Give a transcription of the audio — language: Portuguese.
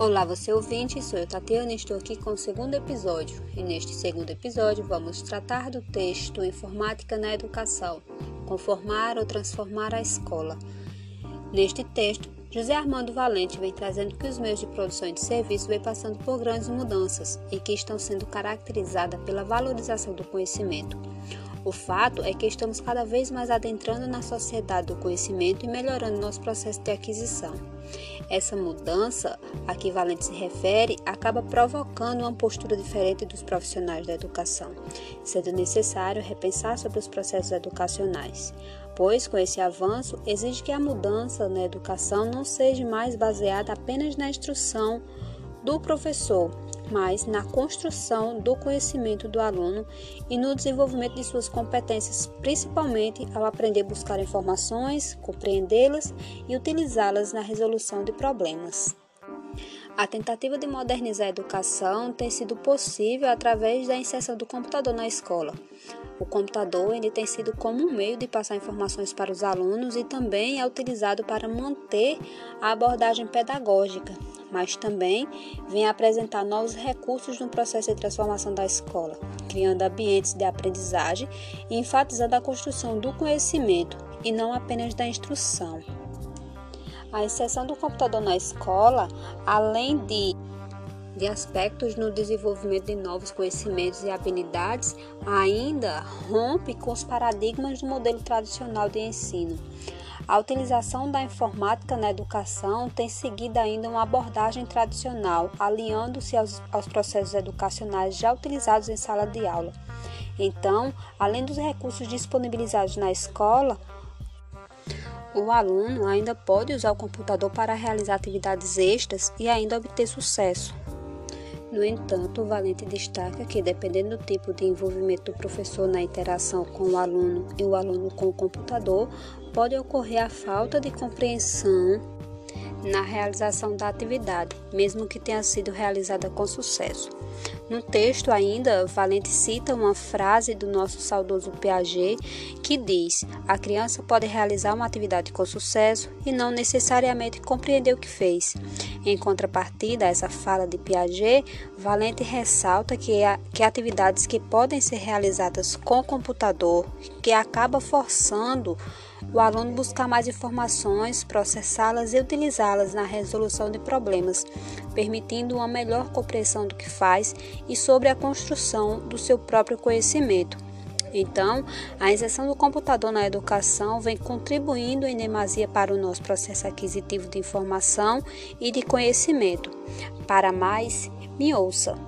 Olá, você ouvinte, sou eu Tatiana e estou aqui com o segundo episódio. E neste segundo episódio vamos tratar do texto Informática na Educação, Conformar ou Transformar a Escola. Neste texto, José Armando Valente vem trazendo que os meios de produção de serviço vêm passando por grandes mudanças e que estão sendo caracterizadas pela valorização do conhecimento. O fato é que estamos cada vez mais adentrando na sociedade do conhecimento e melhorando nosso processo de aquisição. Essa mudança a que Valente se refere acaba provocando uma postura diferente dos profissionais da educação, sendo necessário repensar sobre os processos educacionais, pois com esse avanço exige que a mudança na educação não seja mais baseada apenas na instrução do professor, mas na construção do conhecimento do aluno e no desenvolvimento de suas competências, principalmente ao aprender a buscar informações, compreendê-las e utilizá-las na resolução de problemas. A tentativa de modernizar a educação tem sido possível através da inserção do computador na escola. O computador ele tem sido como um meio de passar informações para os alunos e também é utilizado para manter a abordagem pedagógica, mas também vem apresentar novos recursos no processo de transformação da escola, criando ambientes de aprendizagem e enfatizando a construção do conhecimento e não apenas da instrução. A inserção do computador na escola, além de de aspectos no desenvolvimento de novos conhecimentos e habilidades, ainda rompe com os paradigmas do modelo tradicional de ensino. A utilização da informática na educação tem seguido ainda uma abordagem tradicional, alinhando-se aos, aos processos educacionais já utilizados em sala de aula. Então, além dos recursos disponibilizados na escola, o aluno ainda pode usar o computador para realizar atividades extras e ainda obter sucesso. No entanto, o Valente destaca que, dependendo do tipo de envolvimento do professor na interação com o aluno e o aluno com o computador, pode ocorrer a falta de compreensão realização da atividade, mesmo que tenha sido realizada com sucesso. No texto, ainda, Valente cita uma frase do nosso saudoso Piaget que diz: A criança pode realizar uma atividade com sucesso e não necessariamente compreender o que fez. Em contrapartida a essa fala de Piaget, Valente ressalta que, que atividades que podem ser realizadas com computador, que acaba forçando o aluno buscar mais informações, processá-las e utilizá-las na resolução de problemas, permitindo uma melhor compreensão do que faz e sobre a construção do seu próprio conhecimento. Então, a inserção do computador na educação vem contribuindo em demasia para o nosso processo aquisitivo de informação e de conhecimento. Para mais, me ouça.